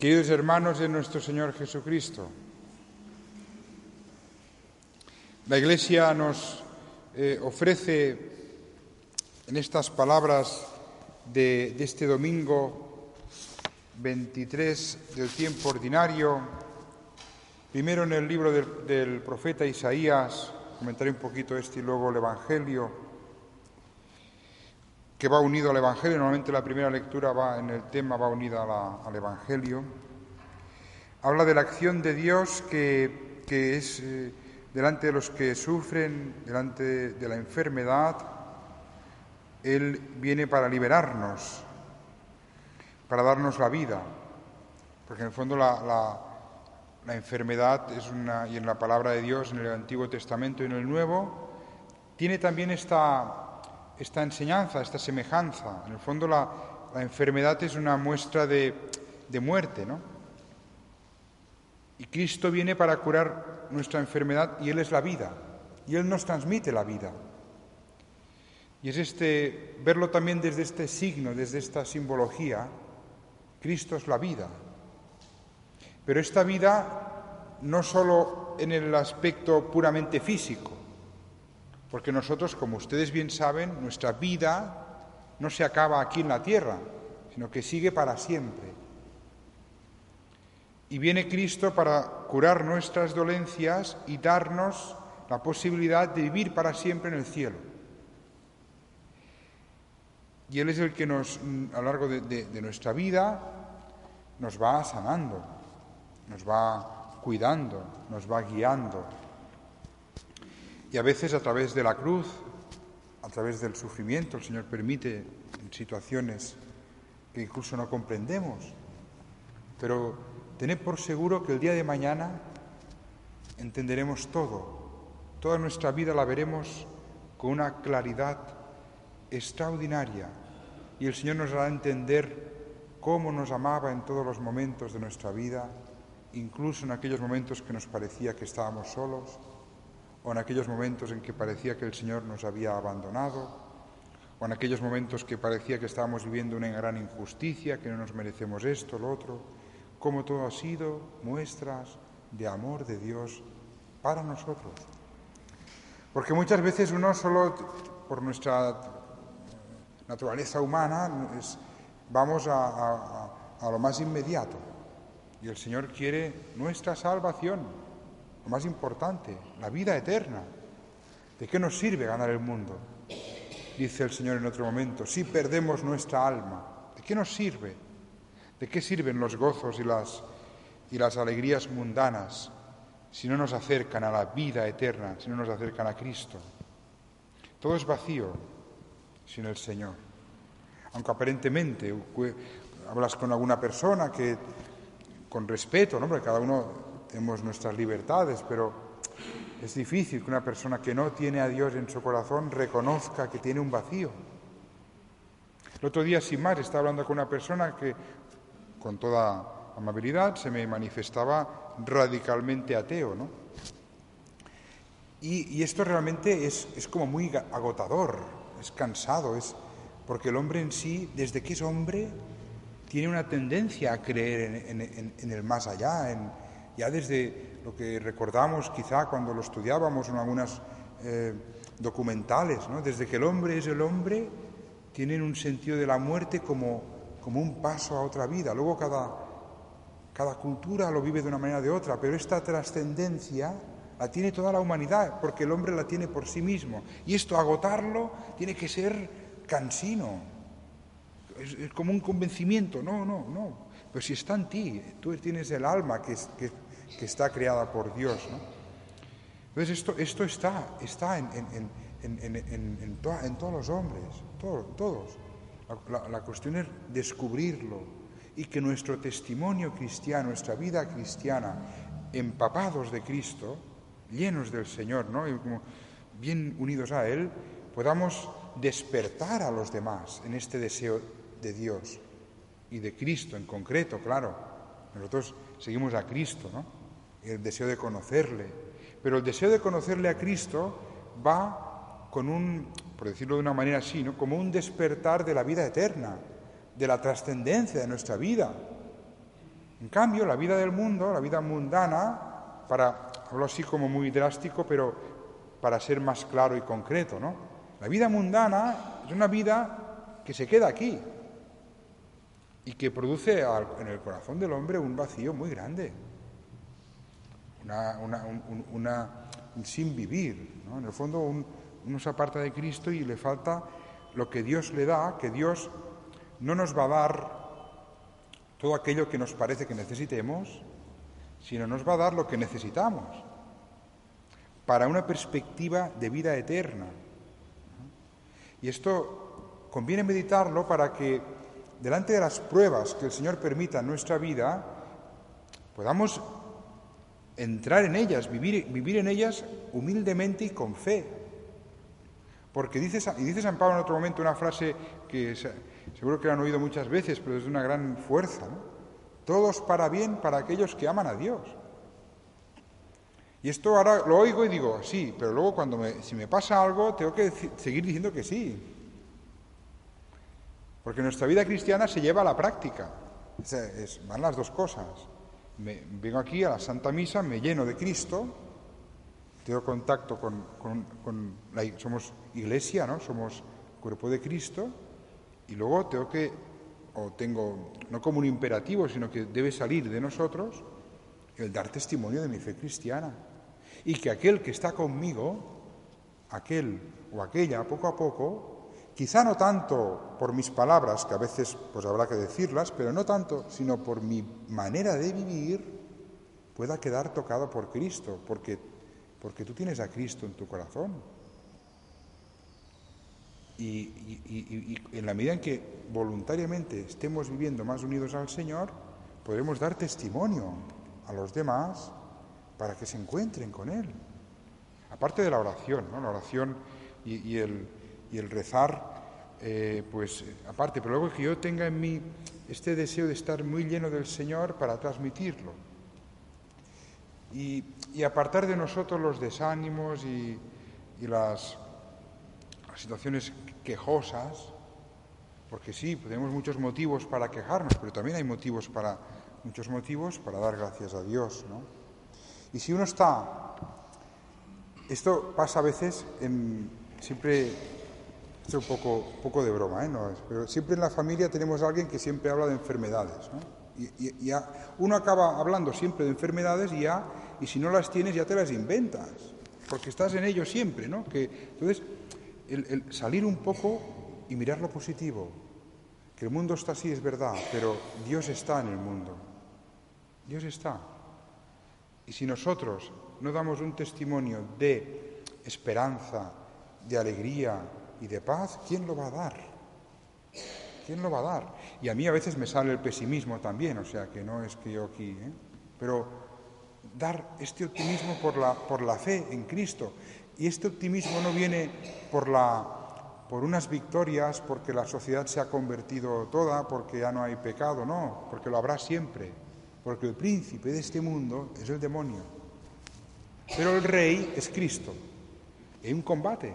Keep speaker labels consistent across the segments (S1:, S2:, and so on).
S1: Queridos hermanos de nuestro Señor Jesucristo, la Iglesia nos eh, ofrece en estas palabras de, este domingo 23 del tiempo ordinario, primero en el libro del, del profeta Isaías, comentaré un poquito este y luego el Evangelio, que va unido al Evangelio. Normalmente la primera lectura va en el tema, va unida al Evangelio. Habla de la acción de Dios que, es eh, delante de los que sufren, delante de la enfermedad. Él viene para liberarnos, para darnos la vida. Porque en el fondo la, la enfermedad es una, y en la palabra de Dios, en el Antiguo Testamento y en el Nuevo, tiene también esta esta enseñanza, esta semejanza. En el fondo la, enfermedad es una muestra de, de muerte, ¿no? Y Cristo viene para curar nuestra enfermedad y Él es la vida. Y Él nos transmite la vida. Y es este, verlo también desde este signo, desde esta simbología, Cristo es la vida. Pero esta vida no solo en el aspecto puramente físico, porque nosotros, como ustedes bien saben, nuestra vida no se acaba aquí en la tierra, sino que sigue para siempre. Y viene Cristo para curar nuestras dolencias y darnos la posibilidad de vivir para siempre en el cielo. Y Él es el que nos, a lo largo de, de nuestra vida, nos va sanando, nos va cuidando, nos va guiando, y a veces a través de la cruz, a través del sufrimiento, el Señor permite situaciones que incluso no comprendemos. Pero tened por seguro que el día de mañana entenderemos todo. Toda nuestra vida la veremos con una claridad extraordinaria. Y el Señor nos hará entender cómo nos amaba en todos los momentos de nuestra vida, incluso en aquellos momentos que nos parecía que estábamos solos o en aquellos momentos en que parecía que el Señor nos había abandonado, o en aquellos momentos que parecía que estábamos viviendo una gran injusticia, que no nos merecemos esto, lo otro, como todo ha sido muestras de amor de Dios para nosotros. Porque muchas veces uno solo por nuestra naturaleza humana vamos a, a lo más inmediato. Y el Señor quiere nuestra salvación, lo más importante, la vida eterna. ¿De qué nos sirve ganar el mundo? Dice el Señor en otro momento, si perdemos nuestra alma, ¿de qué nos sirve? ¿De qué sirven los gozos y las, y las alegrías mundanas si no nos acercan a la vida eterna, si no nos acercan a Cristo? Todo es vacío sin el Señor. Aunque aparentemente hablas con alguna persona que, con respeto, ¿no? porque cada uno tenemos nuestras libertades, pero es difícil que una persona que no tiene a Dios en su corazón reconozca que tiene un vacío. El otro día, sin más, estaba hablando con una persona que, con toda amabilidad, se me manifestaba radicalmente ateo, ¿no? Y, esto realmente es, como muy agotador, es cansado, es porque el hombre en sí, desde que es hombre, tiene una tendencia a creer en el más allá, en, ya desde lo que recordamos quizá cuando lo estudiábamos en algunas eh, documentales, desde que el hombre es el hombre, tienen un sentido de la muerte como, como un paso a otra vida. Luego cada, cada cultura lo vive de una manera o de otra, pero esta trascendencia la tiene toda la humanidad, porque el hombre la tiene por sí mismo. Y esto, agotarlo, tiene que ser cansino. Es, como un convencimiento. No, no, no. Pero si está en ti, tú tienes el alma que, que, que está creada por Dios. ¿no? Entonces esto, esto está, está en, en, en, en todos los hombres, todos, todos. La, cuestión es descubrirlo y que nuestro testimonio cristiano, nuestra vida cristiana, empapados de Cristo, llenos del Señor, ¿no? Y como bien unidos a Él, podamos despertar a los demás en este deseo de Dios y de Cristo en concreto, claro. Nosotros seguimos a Cristo, ¿no? El deseo de conocerle. Pero el deseo de conocerle a Cristo va con un, por decirlo de una manera así, ¿no? Como un despertar de la vida eterna, de la trascendencia de nuestra vida. En cambio, la vida del mundo, la vida mundana, para, hablo así como muy drástico, pero para ser más claro y concreto, ¿no? La vida mundana es una vida que se queda aquí, y que produce en el corazón del hombre un vacío muy grande, una, un, sin vivir. En el fondo uno se aparta de Cristo y le falta lo que Dios le da, que Dios no nos va a dar todo aquello que nos parece que necesitemos, sino nos va a dar lo que necesitamos para una perspectiva de vida eterna. Y esto conviene meditarlo para que delante de las pruebas que el Señor permita en nuestra vida, podamos entrar en ellas, vivir, vivir en ellas humildemente y con fe. Porque dice, y dice San Pablo en otro momento una frase que seguro que la han oído muchas veces, pero es de una gran fuerza. Todos para bien para aquellos que aman a Dios. Y esto ahora lo oigo y digo, sí, pero luego cuando si me pasa algo tengo que seguir diciendo que sí. Porque nuestra vida cristiana se lleva a la práctica. van las dos cosas. Me, vengo aquí a la Santa Misa, me lleno de Cristo, tengo contacto con, la, somos iglesia, ¿no? Somos cuerpo de Cristo, y luego tengo que, o tengo, no como un imperativo, sino que debe salir de nosotros el dar testimonio de mi fe cristiana. Y que aquel que está conmigo, aquel o aquella, poco a poco, Quizá no tanto por mis palabras, que a veces pues habrá que decirlas, pero no tanto, sino por mi manera de vivir, pueda quedar tocado por Cristo, porque, porque tú tienes a Cristo en tu corazón. Y, en la medida en que voluntariamente estemos viviendo más unidos al Señor, podremos dar testimonio a los demás para que se encuentren con Él. Aparte de la oración, ¿no? la oración y el, y el rezar, eh, pues aparte, pero luego que yo tenga en mí este deseo de estar muy lleno del Señor para transmitirlo. Y, apartar de nosotros los desánimos y, las, situaciones quejosas, porque sí, tenemos muchos motivos para quejarnos, pero también hay motivos para, muchos motivos para dar gracias a Dios, ¿no? Y si uno está, esto pasa a veces, siempre es un poco, poco de broma, ¿eh? pero siempre en la familia tenemos a alguien que siempre habla de enfermedades. ¿no? Y, uno acaba hablando siempre de enfermedades y, ya, y si no las tienes ya te las inventas, porque estás en ello siempre. ¿no? Que, entonces, el, salir un poco y mirar lo positivo, que el mundo está así es verdad, pero Dios está en el mundo. Dios está. Y si nosotros no damos un testimonio de esperanza, de alegría, y de paz, ¿quién lo va a dar? ¿Quién lo va a dar? Y a mí a veces me sale el pesimismo también, o sea que no es que yo aquí, ¿eh? pero dar este optimismo por la, por la fe en Cristo. Y este optimismo no viene por, la, por unas victorias, porque la sociedad se ha convertido toda, porque ya no hay pecado, no, porque lo habrá siempre, porque el príncipe de este mundo es el demonio. Pero el rey es Cristo. Hay un combate,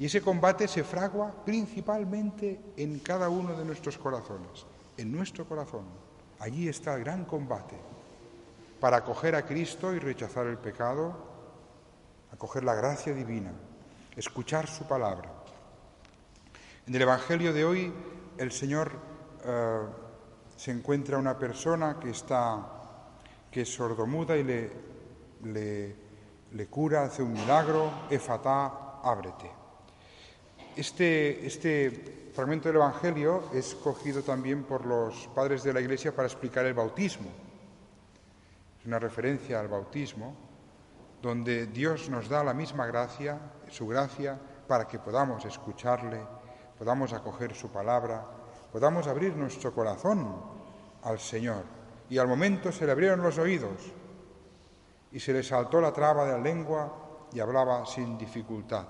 S1: y ese combate se fragua principalmente en cada uno de nuestros corazones, en nuestro corazón. Allí está el gran combate para acoger a Cristo y rechazar el pecado, acoger la gracia divina, escuchar su palabra. En el Evangelio de hoy el Señor eh, se encuentra una persona que está que es sordomuda y le, le, cura, hace un milagro, efatá, ábrete. Este, este, fragmento del Evangelio es cogido también por los padres de la Iglesia para explicar el bautismo. Es una referencia al bautismo, donde Dios nos da la misma gracia, su gracia, para que podamos escucharle, podamos acoger su palabra, podamos abrir nuestro corazón al Señor. Y al momento se le abrieron los oídos y se le saltó la traba de la lengua y hablaba sin dificultad.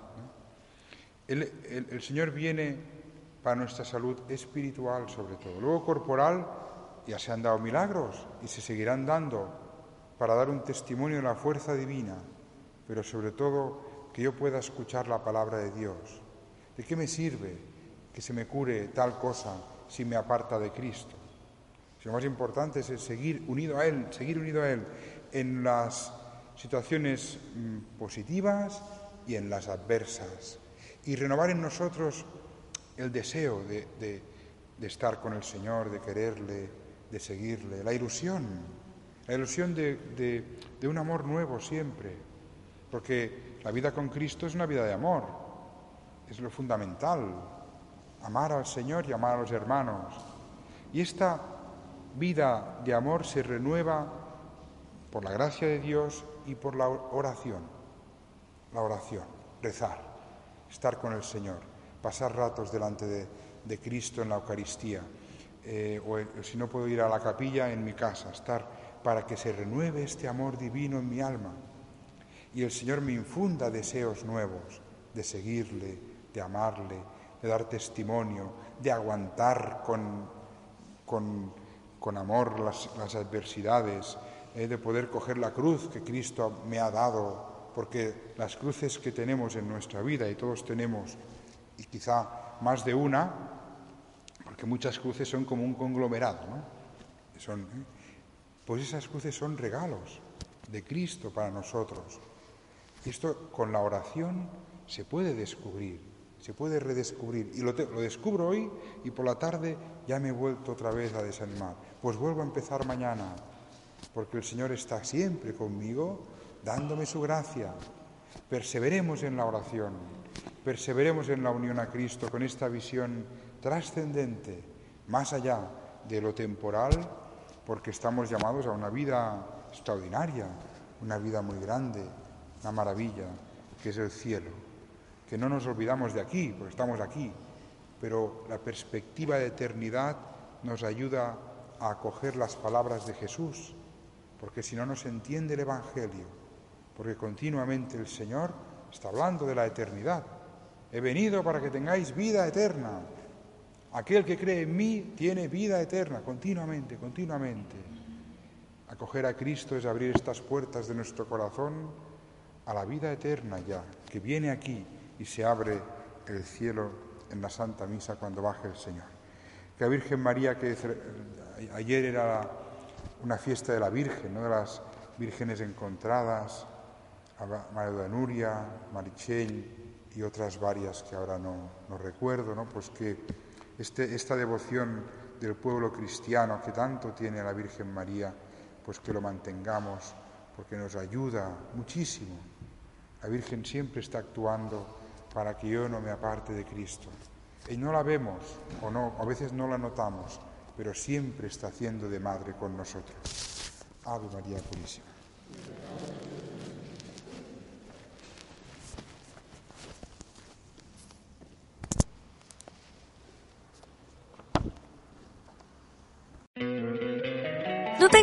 S1: El, Señor viene para nuestra salud espiritual sobre todo. Luego corporal ya se han dado milagros y se seguirán dando para dar un testimonio de la fuerza divina, pero sobre todo que yo pueda escuchar la palabra de Dios. ¿De qué me sirve que se me cure tal cosa si me aparta de Cristo? lo más importante es seguir unido a Él, seguir unido a Él en las situaciones mm, positivas y en las adversas. Y renovar en nosotros el deseo de, estar con el Señor, de quererle, de seguirle, la ilusión, la ilusión de, de un amor nuevo siempre, porque la vida con Cristo es una vida de amor, es lo fundamental, amar al Señor y amar a los hermanos. Y esta vida de amor se renueva por la gracia de Dios y por la oración. La oración, rezar, estar con el Señor, pasar ratos delante de, Cristo en la Eucaristía. Eh, o si no puedo ir a la capilla, en mi casa, estar para que se renueve este amor divino en mi alma y el Señor me infunda deseos nuevos de seguirle, de amarle, de dar testimonio, de aguantar con, con con amor las, adversidades, eh, de poder coger la cruz que Cristo me ha dado, porque las cruces que tenemos en nuestra vida, y todos tenemos, y quizá más de una, porque muchas cruces son como un conglomerado, ¿no? Son, ¿eh? Pues esas cruces son regalos de Cristo para nosotros. Esto con la oración se puede descubrir se puede redescubrir. Y lo, descubro hoy y por la tarde ya me he vuelto otra vez a desanimar. Pues vuelvo a empezar mañana, porque el Señor está siempre conmigo, dándome su gracia. Perseveremos en la oración, perseveremos en la unión a Cristo con esta visión trascendente, más allá de lo temporal, porque estamos llamados a una vida extraordinaria, una vida muy grande, una maravilla, que es el cielo que no nos olvidamos de aquí, porque estamos aquí, pero la perspectiva de eternidad nos ayuda a acoger las palabras de Jesús, porque si no, no se entiende el Evangelio, porque continuamente el Señor está hablando de la eternidad. He venido para que tengáis vida eterna. Aquel que cree en mí tiene vida eterna, continuamente, continuamente. Acoger a Cristo es abrir estas puertas de nuestro corazón a la vida eterna ya, que viene aquí y se abre el cielo en la Santa Misa cuando baje el Señor. Que la Virgen María, que ayer era una fiesta de la Virgen, ¿no? de las vírgenes encontradas, María de Nuria, Marichel y otras varias que ahora no, no recuerdo, ¿no? pues que este, esta devoción del pueblo cristiano que tanto tiene a la Virgen María, pues que lo mantengamos, porque nos ayuda muchísimo. La Virgen siempre está actuando para que yo no me aparte de Cristo. Y no la vemos o no, a veces no la notamos, pero siempre está haciendo de madre con nosotros. Ave María Purísima.